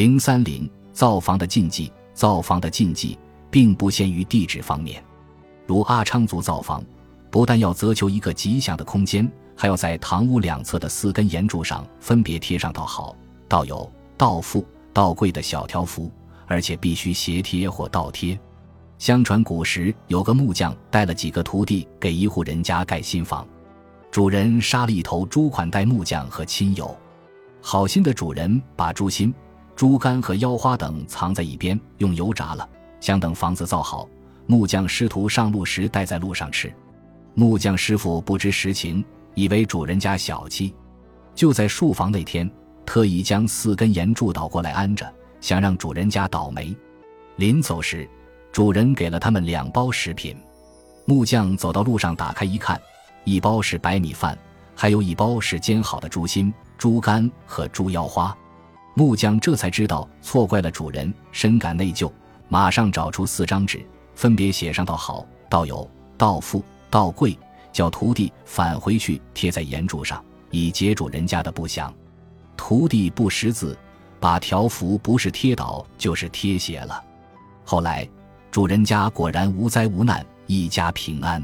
零三零造房的禁忌，造房的禁忌并不限于地址方面，如阿昌族造房，不但要择求一个吉祥的空间，还要在堂屋两侧的四根檐柱上分别贴上“道好”“道友”“道富”“道贵”的小条幅，而且必须斜贴或倒贴。相传古时有个木匠带了几个徒弟给一户人家盖新房，主人杀了一头猪款待木匠和亲友，好心的主人把猪心。猪肝和腰花等藏在一边，用油炸了。想等房子造好，木匠师徒上路时带在路上吃。木匠师傅不知实情，以为主人家小气，就在树房那天特意将四根岩柱倒过来安着，想让主人家倒霉。临走时，主人给了他们两包食品。木匠走到路上，打开一看，一包是白米饭，还有一包是煎好的猪心、猪肝和猪腰花。木匠这才知道错怪了主人，深感内疚，马上找出四张纸，分别写上“道好”“道友”“道富”“道贵”，叫徒弟返回去贴在岩柱上，以解主人家的不祥。徒弟不识字，把条幅不是贴倒就是贴写了。后来主人家果然无灾无难，一家平安。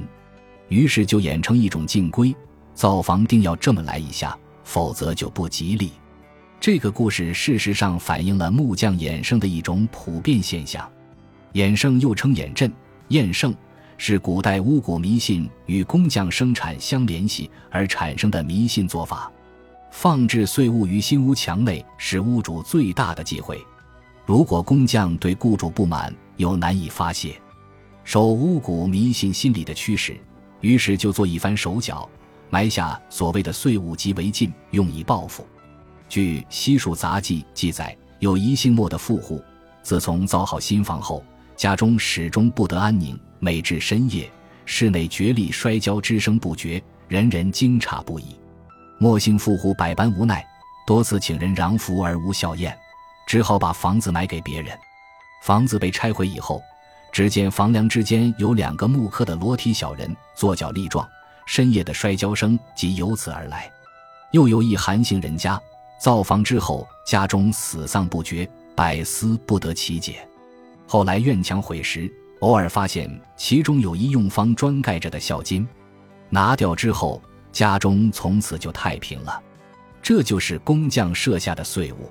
于是就演成一种禁规：造房定要这么来一下，否则就不吉利。这个故事事实上反映了木匠衍生的一种普遍现象。衍生又称衍阵、验圣，是古代巫蛊迷信与工匠生产相联系而产生的迷信做法。放置碎物于新屋墙内是屋主最大的忌讳。如果工匠对雇主不满，又难以发泄，受巫蛊迷信心理的驱使，于是就做一番手脚，埋下所谓的碎物及违禁，用以报复。据《西蜀杂记》记载，有一姓莫的富户，自从造好新房后，家中始终不得安宁。每至深夜，室内角力摔跤之声不绝，人人惊诧不已。莫姓富户百般无奈，多次请人攘福而无效验，只好把房子买给别人。房子被拆毁以后，只见房梁之间有两个木刻的裸体小人，坐脚立状，深夜的摔跤声即由此而来。又有一韩姓人家。造房之后，家中死丧不绝，百思不得其解。后来院墙毁时，偶尔发现其中有一用方砖盖着的孝金，拿掉之后，家中从此就太平了。这就是工匠设下的碎物。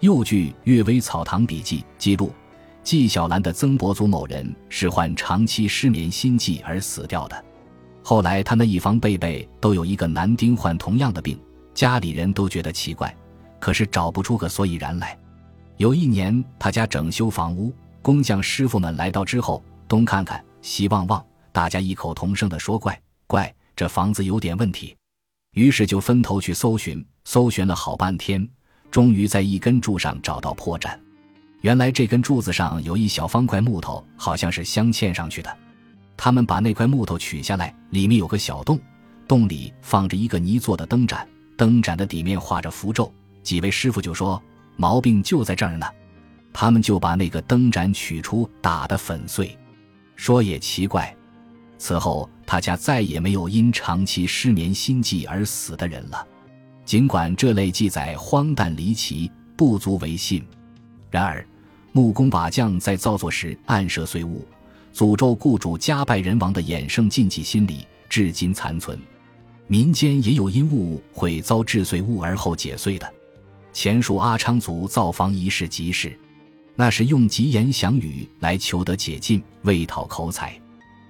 又据《阅微草堂笔记》记录，纪晓岚的曾伯祖某人是患长期失眠心悸而死掉的。后来他那一房辈辈都有一个男丁患同样的病。家里人都觉得奇怪，可是找不出个所以然来。有一年，他家整修房屋，工匠师傅们来到之后，东看看，西望望，大家异口同声地说：“怪怪，这房子有点问题。”于是就分头去搜寻，搜寻了好半天，终于在一根柱上找到破绽。原来这根柱子上有一小方块木头，好像是镶嵌上去的。他们把那块木头取下来，里面有个小洞，洞里放着一个泥做的灯盏。灯盏的底面画着符咒，几位师傅就说毛病就在这儿呢。他们就把那个灯盏取出，打得粉碎。说也奇怪，此后他家再也没有因长期失眠心悸而死的人了。尽管这类记载荒诞离奇，不足为信，然而木工瓦匠在造作时暗设碎物，诅咒雇主家败人亡的衍生禁忌心理，至今残存。民间也有因物会遭制碎物而后解碎的，前述阿昌族造房一事即是，那是用吉言祥语来求得解禁，为讨口彩。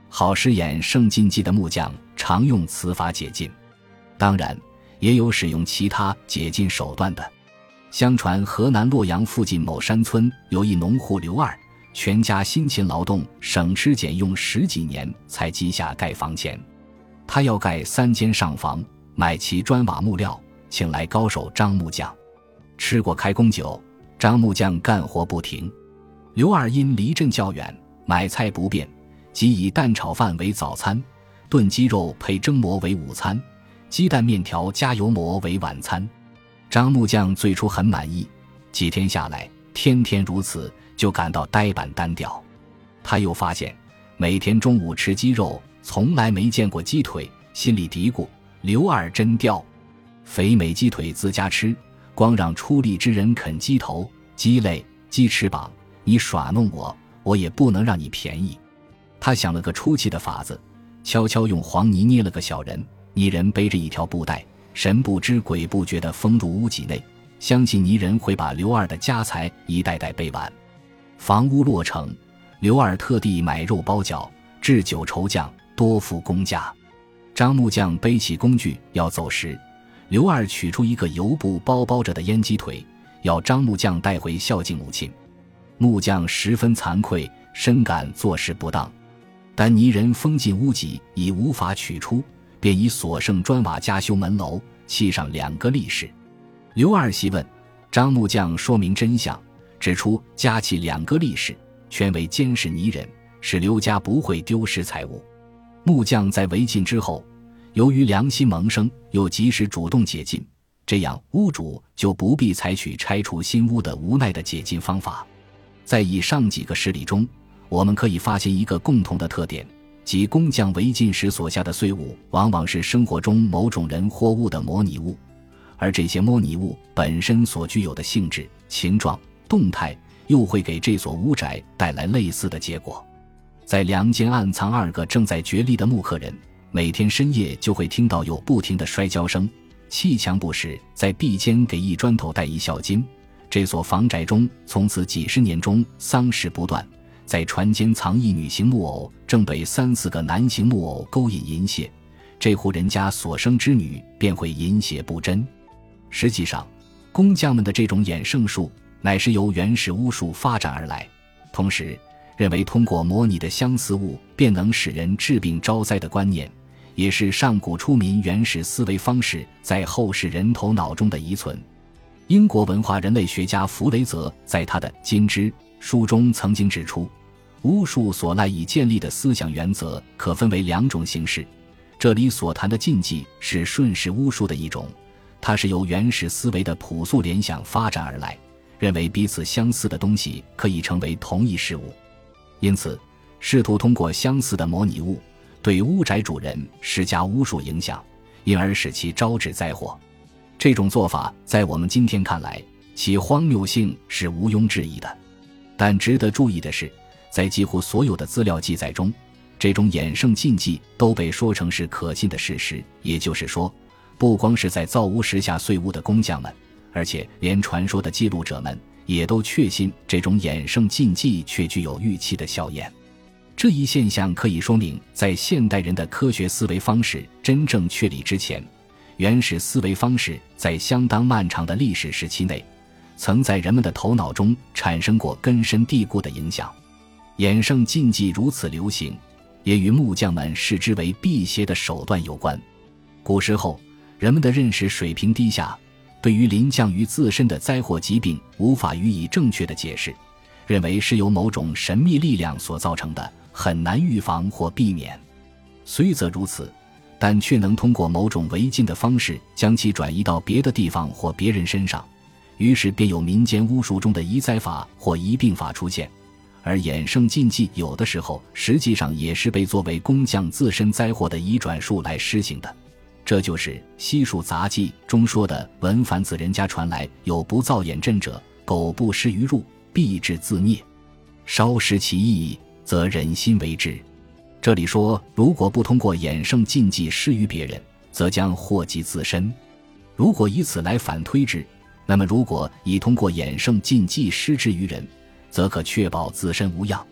好饰演圣禁忌的木匠常用此法解禁，当然也有使用其他解禁手段的。相传河南洛阳附近某山村有一农户刘二，全家辛勤劳动，省吃俭用十几年才积下盖房钱。他要盖三间上房，买齐砖瓦木料，请来高手张木匠。吃过开工酒，张木匠干活不停。刘二因离镇较远，买菜不便，即以蛋炒饭为早餐，炖鸡肉配蒸馍为午餐，鸡蛋面条加油馍为晚餐。张木匠最初很满意，几天下来，天天如此，就感到呆板单调。他又发现，每天中午吃鸡肉。从来没见过鸡腿，心里嘀咕：“刘二真刁，肥美鸡腿自家吃，光让出力之人啃鸡头，鸡肋，鸡翅膀，你耍弄我，我也不能让你便宜。他想了个出气的法子，悄悄用黄泥捏了个小人，泥人背着一条布袋，神不知鬼不觉地封入屋脊内，相信泥人会把刘二的家财一袋袋背完。房屋落成，刘二特地买肉包饺，置酒筹酱，多付工价。张木匠背起工具要走时，刘二取出一个油布包包着的烟鸡腿，要张木匠带回孝敬母亲。木匠十分惭愧，深感做事不当，但泥人封进屋脊已无法取出，便以所剩砖瓦加修门楼，砌上两个立式。刘二细问张木匠，说明真相，指出加砌两个立式，全为监视泥人，使刘家不会丢失财物。木匠在违禁之后，由于良心萌生，又及时主动解禁，这样屋主就不必采取拆除新屋的无奈的解禁方法。在以上几个事例中，我们可以发现一个共同的特点，即工匠违禁时所下的碎物，往往是生活中某种人或物的模拟物，而这些模拟物本身所具有的性质、形状、动态，又会给这所屋宅带来类似的结果。在梁间暗藏二个正在角力的木刻人，每天深夜就会听到有不停的摔跤声。砌墙不时在壁间给一砖头带一孝金。这所房宅中从此几十年中丧事不断。在船间藏一女形木偶，正被三四个男形木偶勾引淫亵。这户人家所生之女便会淫邪不贞。实际上，工匠们的这种衍圣术乃是由原始巫术发展而来，同时。认为通过模拟的相似物便能使人治病招灾的观念，也是上古出民原始思维方式在后世人头脑中的遗存。英国文化人类学家弗雷泽在他的《金枝》书中曾经指出，巫术所赖以建立的思想原则可分为两种形式。这里所谈的禁忌是顺势巫术的一种，它是由原始思维的朴素联想发展而来，认为彼此相似的东西可以成为同一事物。因此，试图通过相似的模拟物对屋宅主人施加巫术影响，因而使其招致灾祸。这种做法在我们今天看来，其荒谬性是毋庸置疑的。但值得注意的是，在几乎所有的资料记载中，这种衍圣禁忌都被说成是可信的事实。也就是说，不光是在造屋时下碎屋的工匠们，而且连传说的记录者们。也都确信这种衍生禁忌却具有预期的效验。这一现象可以说明，在现代人的科学思维方式真正确立之前，原始思维方式在相当漫长的历史时期内，曾在人们的头脑中产生过根深蒂固的影响。衍生禁忌如此流行，也与木匠们视之为辟邪的手段有关。古时候，人们的认识水平低下。对于临降于自身的灾祸疾病，无法予以正确的解释，认为是由某种神秘力量所造成的，很难预防或避免。虽则如此，但却能通过某种违禁的方式将其转移到别的地方或别人身上，于是便有民间巫术中的移灾法或移病法出现。而衍生禁忌有的时候实际上也是被作为工匠自身灾祸的移转术来施行的。这就是《西蜀杂记》中说的：“文凡子人家传来有不造眼阵者，苟不施于入，必致自灭。稍失其意，则忍心为之。”这里说，如果不通过衍圣禁忌施于别人，则将祸及自身；如果以此来反推之，那么如果已通过衍圣禁忌施之于人，则可确保自身无恙，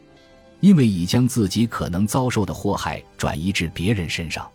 因为已将自己可能遭受的祸害转移至别人身上。